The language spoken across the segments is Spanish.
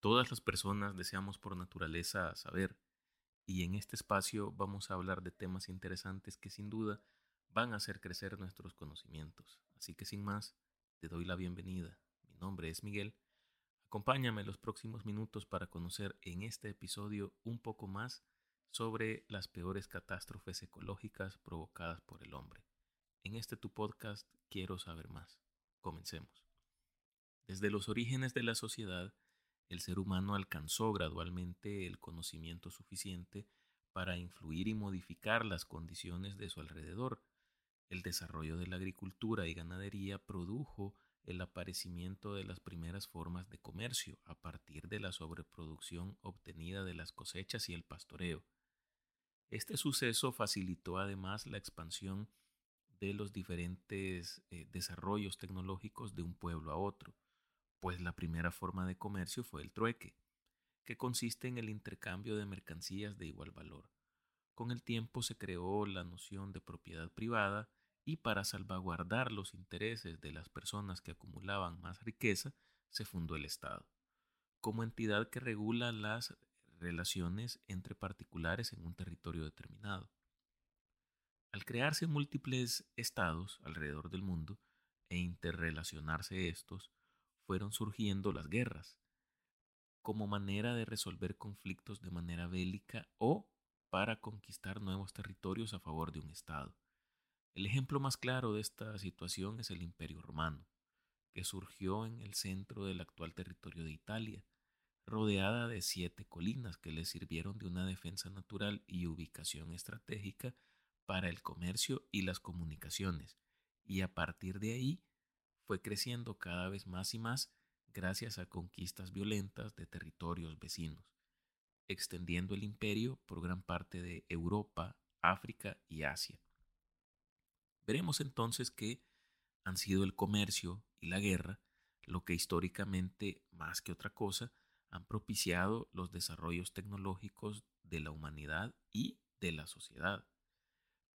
Todas las personas deseamos por naturaleza saber, y en este espacio vamos a hablar de temas interesantes que sin duda van a hacer crecer nuestros conocimientos. Así que sin más, te doy la bienvenida. Mi nombre es Miguel. Acompáñame los próximos minutos para conocer en este episodio un poco más sobre las peores catástrofes ecológicas provocadas por el hombre. En este tu podcast quiero saber más. Comencemos. Desde los orígenes de la sociedad, el ser humano alcanzó gradualmente el conocimiento suficiente para influir y modificar las condiciones de su alrededor. El desarrollo de la agricultura y ganadería produjo el aparecimiento de las primeras formas de comercio a partir de la sobreproducción obtenida de las cosechas y el pastoreo. Este suceso facilitó además la expansión de los diferentes eh, desarrollos tecnológicos de un pueblo a otro pues la primera forma de comercio fue el trueque, que consiste en el intercambio de mercancías de igual valor. Con el tiempo se creó la noción de propiedad privada y para salvaguardar los intereses de las personas que acumulaban más riqueza, se fundó el Estado, como entidad que regula las relaciones entre particulares en un territorio determinado. Al crearse múltiples estados alrededor del mundo e interrelacionarse estos, fueron surgiendo las guerras, como manera de resolver conflictos de manera bélica o para conquistar nuevos territorios a favor de un Estado. El ejemplo más claro de esta situación es el Imperio Romano, que surgió en el centro del actual territorio de Italia, rodeada de siete colinas que le sirvieron de una defensa natural y ubicación estratégica para el comercio y las comunicaciones, y a partir de ahí fue creciendo cada vez más y más gracias a conquistas violentas de territorios vecinos, extendiendo el imperio por gran parte de Europa, África y Asia. Veremos entonces que han sido el comercio y la guerra lo que históricamente, más que otra cosa, han propiciado los desarrollos tecnológicos de la humanidad y de la sociedad.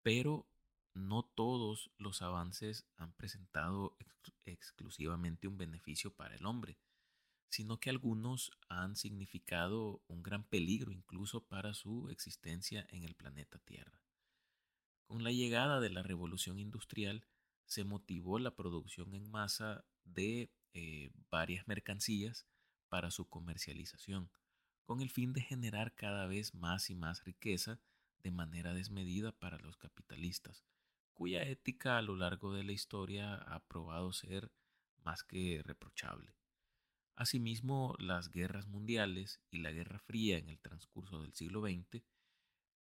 Pero no todos los avances han presentado exclusivamente un beneficio para el hombre, sino que algunos han significado un gran peligro incluso para su existencia en el planeta Tierra. Con la llegada de la revolución industrial se motivó la producción en masa de eh, varias mercancías para su comercialización, con el fin de generar cada vez más y más riqueza de manera desmedida para los capitalistas, cuya ética a lo largo de la historia ha probado ser más que reprochable. Asimismo, las guerras mundiales y la Guerra Fría en el transcurso del siglo XX,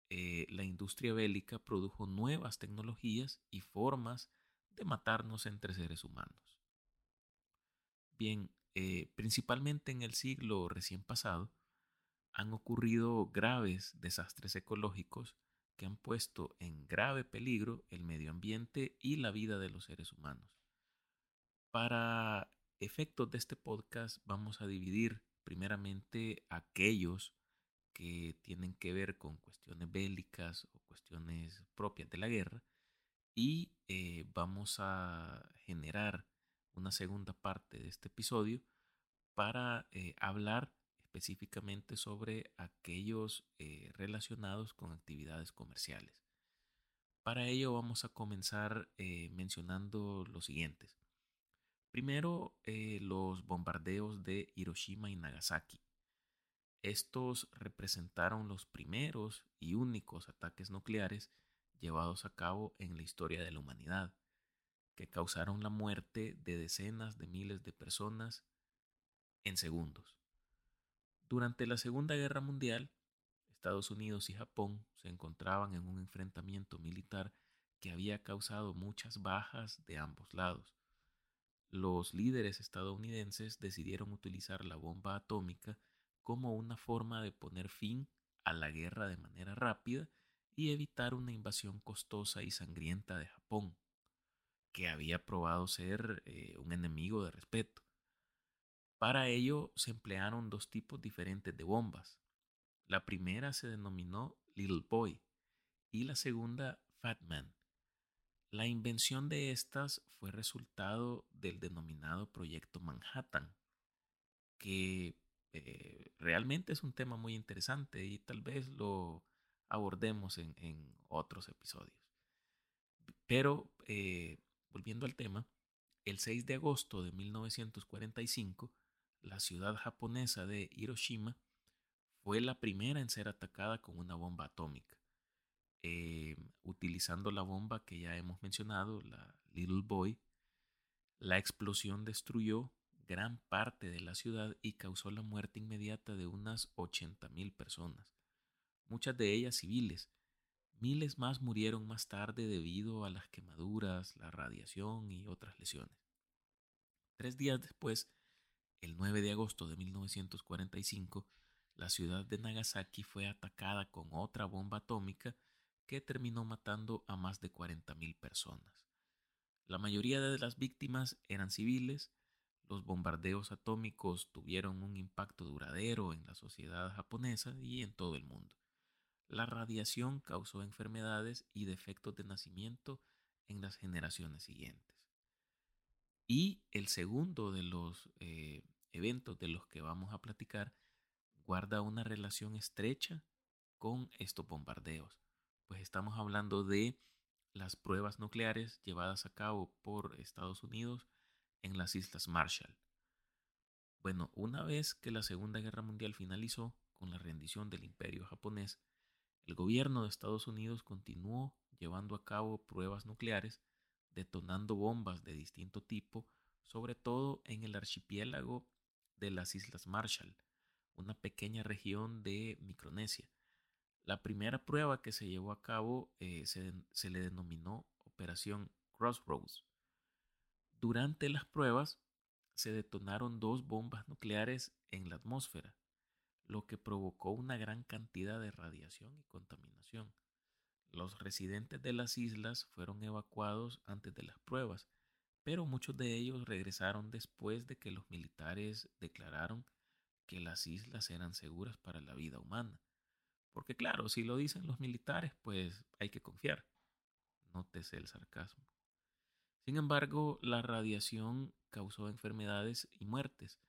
eh, la industria bélica produjo nuevas tecnologías y formas de matarnos entre seres humanos. Bien, eh, principalmente en el siglo recién pasado, han ocurrido graves desastres ecológicos que han puesto en grave peligro el medio ambiente y la vida de los seres humanos. Para efectos de este podcast vamos a dividir primeramente aquellos que tienen que ver con cuestiones bélicas o cuestiones propias de la guerra y eh, vamos a generar una segunda parte de este episodio para eh, hablar específicamente sobre aquellos eh, relacionados con actividades comerciales. Para ello vamos a comenzar eh, mencionando los siguientes. Primero, eh, los bombardeos de Hiroshima y Nagasaki. Estos representaron los primeros y únicos ataques nucleares llevados a cabo en la historia de la humanidad, que causaron la muerte de decenas de miles de personas en segundos. Durante la Segunda Guerra Mundial, Estados Unidos y Japón se encontraban en un enfrentamiento militar que había causado muchas bajas de ambos lados. Los líderes estadounidenses decidieron utilizar la bomba atómica como una forma de poner fin a la guerra de manera rápida y evitar una invasión costosa y sangrienta de Japón, que había probado ser eh, un enemigo de respeto. Para ello se emplearon dos tipos diferentes de bombas. La primera se denominó Little Boy y la segunda Fat Man. La invención de estas fue resultado del denominado Proyecto Manhattan, que eh, realmente es un tema muy interesante y tal vez lo abordemos en, otros episodios. Pero, eh, volviendo al tema, el 6 de agosto de 1945, la ciudad japonesa de Hiroshima fue la primera en ser atacada con una bomba atómica, eh, utilizando la bomba que ya hemos mencionado, la Little Boy. La explosión destruyó gran parte de la ciudad y causó la muerte inmediata de unas 80.000 personas, muchas de ellas civiles. Miles más murieron más tarde debido a las quemaduras, la radiación y otras lesiones. Tres días después, el 9 de agosto de 1945, la ciudad de Nagasaki fue atacada con otra bomba atómica que terminó matando a más de 40.000 personas. La mayoría de las víctimas eran civiles, los bombardeos atómicos tuvieron un impacto duradero en la sociedad japonesa y en todo el mundo. La radiación causó enfermedades y defectos de nacimiento en las generaciones siguientes. Y el segundo de los eh, eventos de los que vamos a platicar guarda una relación estrecha con estos bombardeos, pues estamos hablando de las pruebas nucleares llevadas a cabo por Estados Unidos en las Islas Marshall. Bueno, una vez que la Segunda Guerra Mundial finalizó con la rendición del imperio japonés, el gobierno de Estados Unidos continuó llevando a cabo pruebas nucleares, detonando bombas de distinto tipo, sobre todo en el archipiélago de las Islas Marshall, una pequeña región de Micronesia. La primera prueba que se llevó a cabo eh, se, se le denominó Operación Crossroads durante las pruebas se detonaron dos bombas nucleares en la atmósfera, lo que provocó una gran cantidad de radiación y contaminación. Los residentes de las islas fueron evacuados antes de las pruebas, pero muchos de ellos regresaron después de que los militares declararon que las islas eran seguras para la vida humana. Porque claro, si lo dicen los militares, pues hay que confiar. Nótese el sarcasmo. Sin embargo, la radiación causó enfermedades y muertes,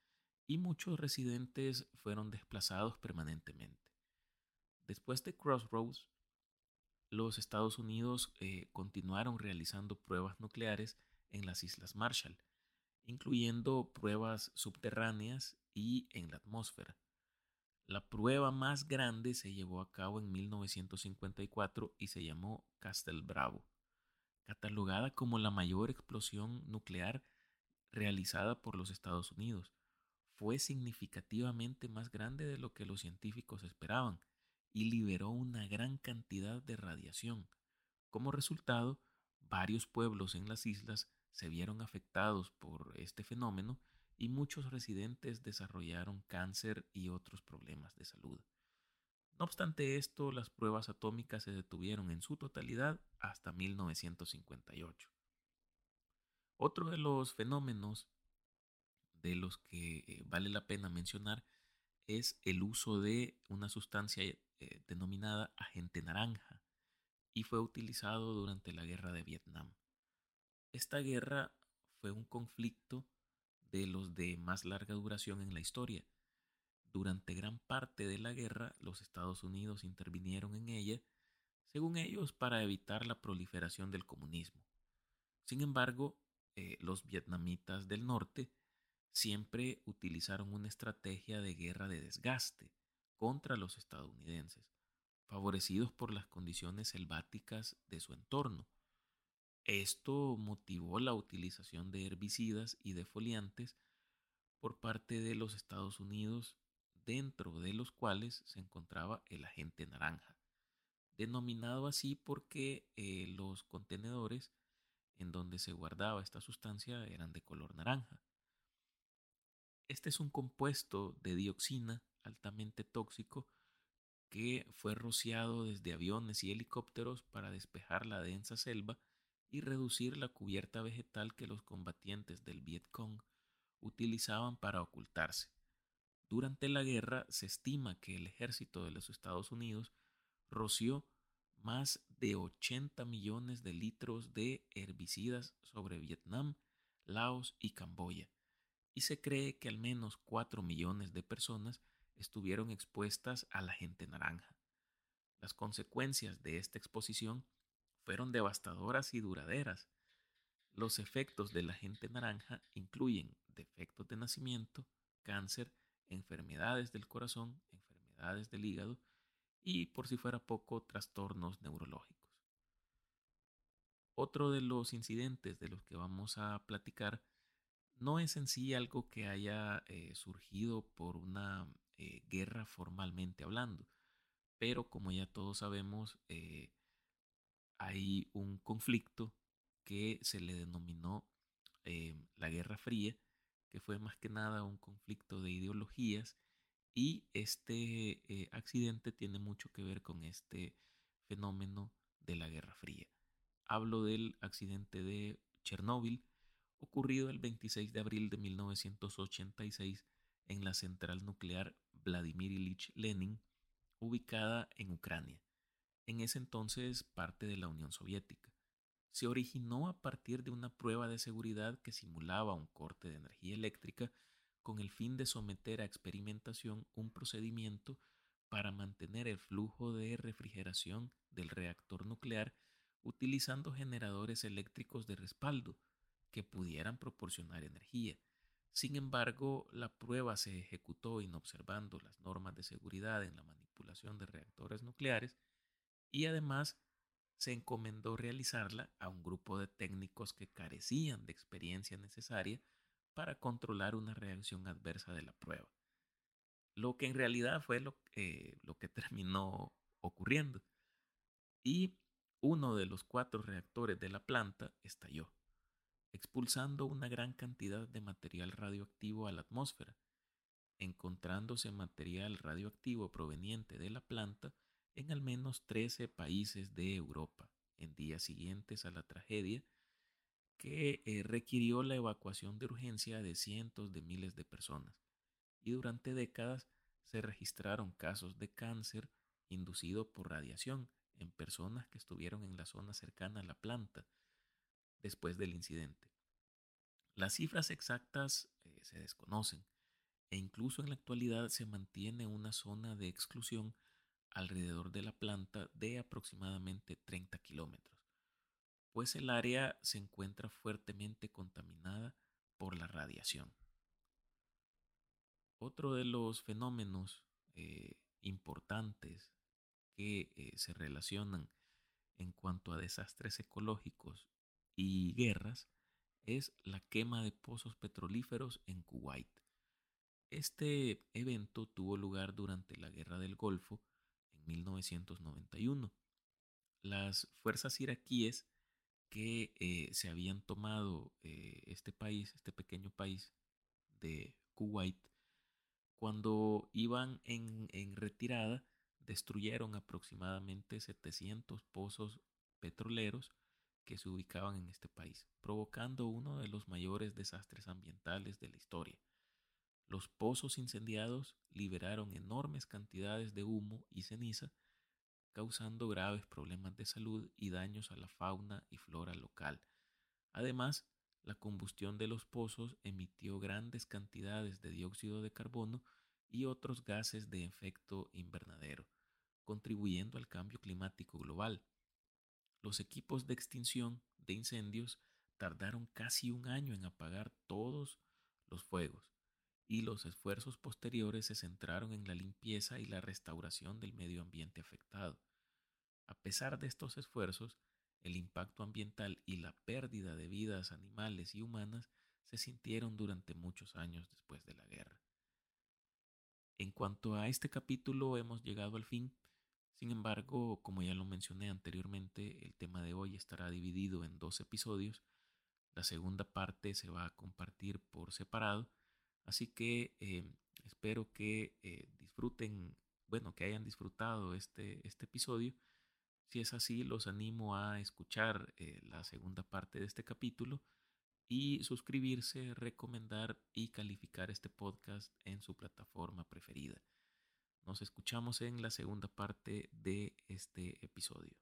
y muchos residentes fueron desplazados permanentemente. Después de Crossroads, los Estados Unidos eh, continuaron realizando pruebas nucleares en las Islas Marshall, incluyendo pruebas subterráneas y en la atmósfera. La prueba más grande se llevó a cabo en 1954 y se llamó Castle Bravo catalogada como la mayor explosión nuclear realizada por los Estados Unidos. Fue significativamente más grande de lo que los científicos esperaban y liberó una gran cantidad de radiación. Como resultado, varios pueblos en las islas se vieron afectados por este fenómeno y muchos residentes desarrollaron cáncer y otros problemas de salud. No obstante esto, las pruebas atómicas se detuvieron en su totalidad hasta 1958. Otro de los fenómenos de los que eh, vale la pena mencionar es el uso de una sustancia eh, denominada agente naranja y fue utilizado durante la guerra de Vietnam. Esta guerra fue un conflicto de los de más larga duración en la historia durante gran parte de la guerra, los Estados Unidos intervinieron en ella, según ellos, para evitar la proliferación del comunismo. Sin embargo, eh, los vietnamitas del norte siempre utilizaron una estrategia de guerra de desgaste contra los estadounidenses, favorecidos por las condiciones selváticas de su entorno. Esto motivó la utilización de herbicidas y defoliantes por parte de los Estados Unidos dentro de los cuales se encontraba el agente naranja, denominado así porque eh, los contenedores en donde se guardaba esta sustancia eran de color naranja. Este es un compuesto de dioxina altamente tóxico que fue rociado desde aviones y helicópteros para despejar la densa selva y reducir la cubierta vegetal que los combatientes del Vietcong utilizaban para ocultarse. Durante la guerra se estima que el ejército de los Estados Unidos roció más de 80 millones de litros de herbicidas sobre Vietnam, Laos y Camboya, y se cree que al menos 4 millones de personas estuvieron expuestas a la gente naranja. Las consecuencias de esta exposición fueron devastadoras y duraderas. Los efectos de la gente naranja incluyen defectos de nacimiento, cáncer, enfermedades del corazón, enfermedades del hígado y, por si fuera poco, trastornos neurológicos. Otro de los incidentes de los que vamos a platicar no es en sí algo que haya eh, surgido por una eh, guerra formalmente hablando, pero como ya todos sabemos, eh, hay un conflicto que se le denominó la Guerra Fría, que fue más que nada un conflicto de ideologías y este accidente tiene mucho que ver con este fenómeno de la Guerra Fría. Hablo del accidente de Chernóbil, ocurrido el 26 de abril de 1986 en la central nuclear Vladimir Ilich Lenin, ubicada en Ucrania, en ese entonces parte de la Unión Soviética. Se originó a partir de una prueba de seguridad que simulaba un corte de energía eléctrica con el fin de someter a experimentación un procedimiento para mantener el flujo de refrigeración del reactor nuclear utilizando generadores eléctricos de respaldo que pudieran proporcionar energía. Sin embargo, la prueba se ejecutó inobservando las normas de seguridad en la manipulación de reactores nucleares y además se encomendó realizarla a un grupo de técnicos que carecían de experiencia necesaria para controlar una reacción adversa de la prueba. Lo que en realidad fue lo, eh, lo que terminó ocurriendo. Y uno de los cuatro reactores de la planta estalló expulsando una gran cantidad de material radioactivo a la atmósfera, encontrándose material radioactivo proveniente de la planta en al menos 13 países de Europa en días siguientes a la tragedia que eh, requirió la evacuación de urgencia de cientos de miles de personas y durante décadas se registraron casos de cáncer inducido por radiación en personas que estuvieron en la zona cercana a la planta después del incidente. Las cifras exactas eh, se desconocen e incluso en la actualidad se mantiene una zona de exclusión alrededor de la planta de aproximadamente 30 kilómetros, pues el área se encuentra fuertemente contaminada por la radiación. Otro de los fenómenos eh, importantes que eh, se relacionan en cuanto a desastres ecológicos y guerras es la quema de pozos petrolíferos en Kuwait. Este evento tuvo lugar durante la Guerra del Golfo en 1991. Las fuerzas iraquíes que eh, se habían tomado eh, este país, este pequeño país de Kuwait, cuando iban en, en retirada, destruyeron aproximadamente 700 pozos petroleros que se ubicaban en este país, provocando uno de los mayores desastres ambientales de la historia. Los pozos incendiados liberaron enormes cantidades de humo y ceniza, causando graves problemas de salud y daños a la fauna y flora local. Además, la combustión de los pozos emitió grandes cantidades de dióxido de carbono y otros gases de efecto invernadero, contribuyendo al cambio climático global. Los equipos de extinción de incendios tardaron casi un año en apagar todos los fuegos y los esfuerzos posteriores se centraron en la limpieza y la restauración del medio ambiente afectado. A pesar de estos esfuerzos, el impacto ambiental y la pérdida de vidas animales y humanas se sintieron durante muchos años después de la guerra. En cuanto a este capítulo hemos llegado al fin, sin embargo, como ya lo mencioné anteriormente, el tema de hoy estará dividido en dos episodios. La segunda parte se va a compartir por separado, así que eh, espero que eh, disfruten, bueno, que hayan disfrutado este, este episodio. Si es así, los animo a escuchar eh, la segunda parte de este capítulo y suscribirse, recomendar y calificar este podcast en su plataforma preferida. Nos escuchamos en la segunda parte de este episodio.